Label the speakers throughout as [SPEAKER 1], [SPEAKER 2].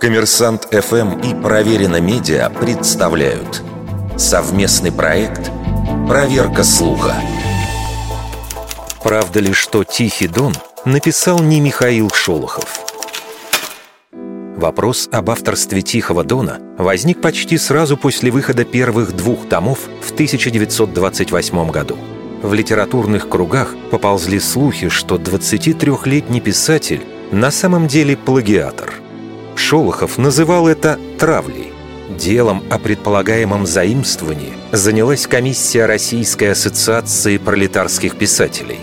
[SPEAKER 1] Коммерсант ФМ и Проверено Медиа представляют совместный проект «Проверка слуха». Правда ли, что «Тихий дон» написал не Михаил Шолохов? Вопрос об авторстве «Тихого дона» возник почти сразу после выхода первых двух томов в 1928 году. В литературных кругах поползли слухи, что 23-летний писатель на самом деле плагиатор. Шолохов называл это «травлей». Делом о предполагаемом заимствовании занялась комиссия Российской ассоциации пролетарских писателей.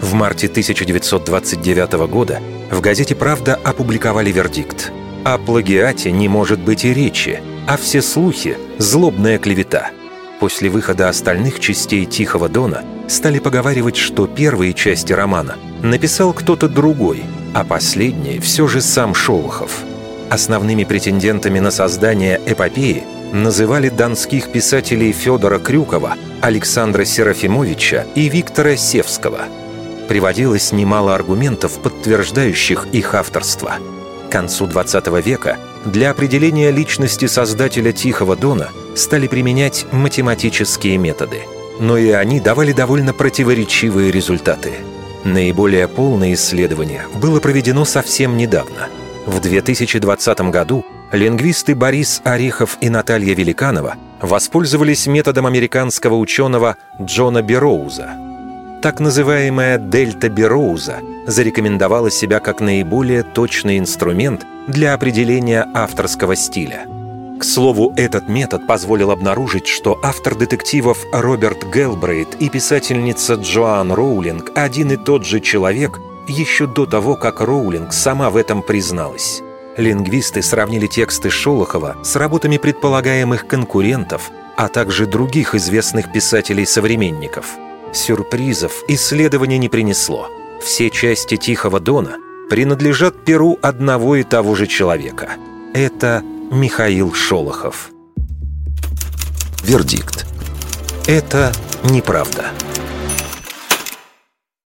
[SPEAKER 1] В марте 1929 года в газете «Правда» опубликовали вердикт – о плагиате не может быть и речи, а все слухи – злобная клевета. После выхода остальных частей «Тихого дона» стали поговаривать, что первые части романа написал кто-то другой, а последние все же сам Шолохов. Основными претендентами на создание эпопеи называли донских писателей Федора Крюкова, Александра Серафимовича и Виктора Севского. Приводилось немало аргументов, подтверждающих их авторство – к концу XX века для определения личности создателя «Тихого дона» стали применять математические методы. Но и они давали довольно противоречивые результаты. Наиболее полное исследование было проведено совсем недавно. В 2020 году лингвисты Борис Орехов и Наталья Великанова воспользовались методом американского ученого Джона Бероуза – так называемая дельта Бероуза зарекомендовала себя как наиболее точный инструмент для определения авторского стиля. Слову, этот метод позволил обнаружить, что автор детективов Роберт Гелбрейт и писательница Джоан Роулинг один и тот же человек еще до того, как Роулинг сама в этом призналась. Лингвисты сравнили тексты Шолохова с работами предполагаемых конкурентов, а также других известных писателей-современников – Сюрпризов исследование не принесло. Все части Тихого Дона принадлежат перу одного и того же человека. Это Михаил Шолохов. Вердикт. Это неправда.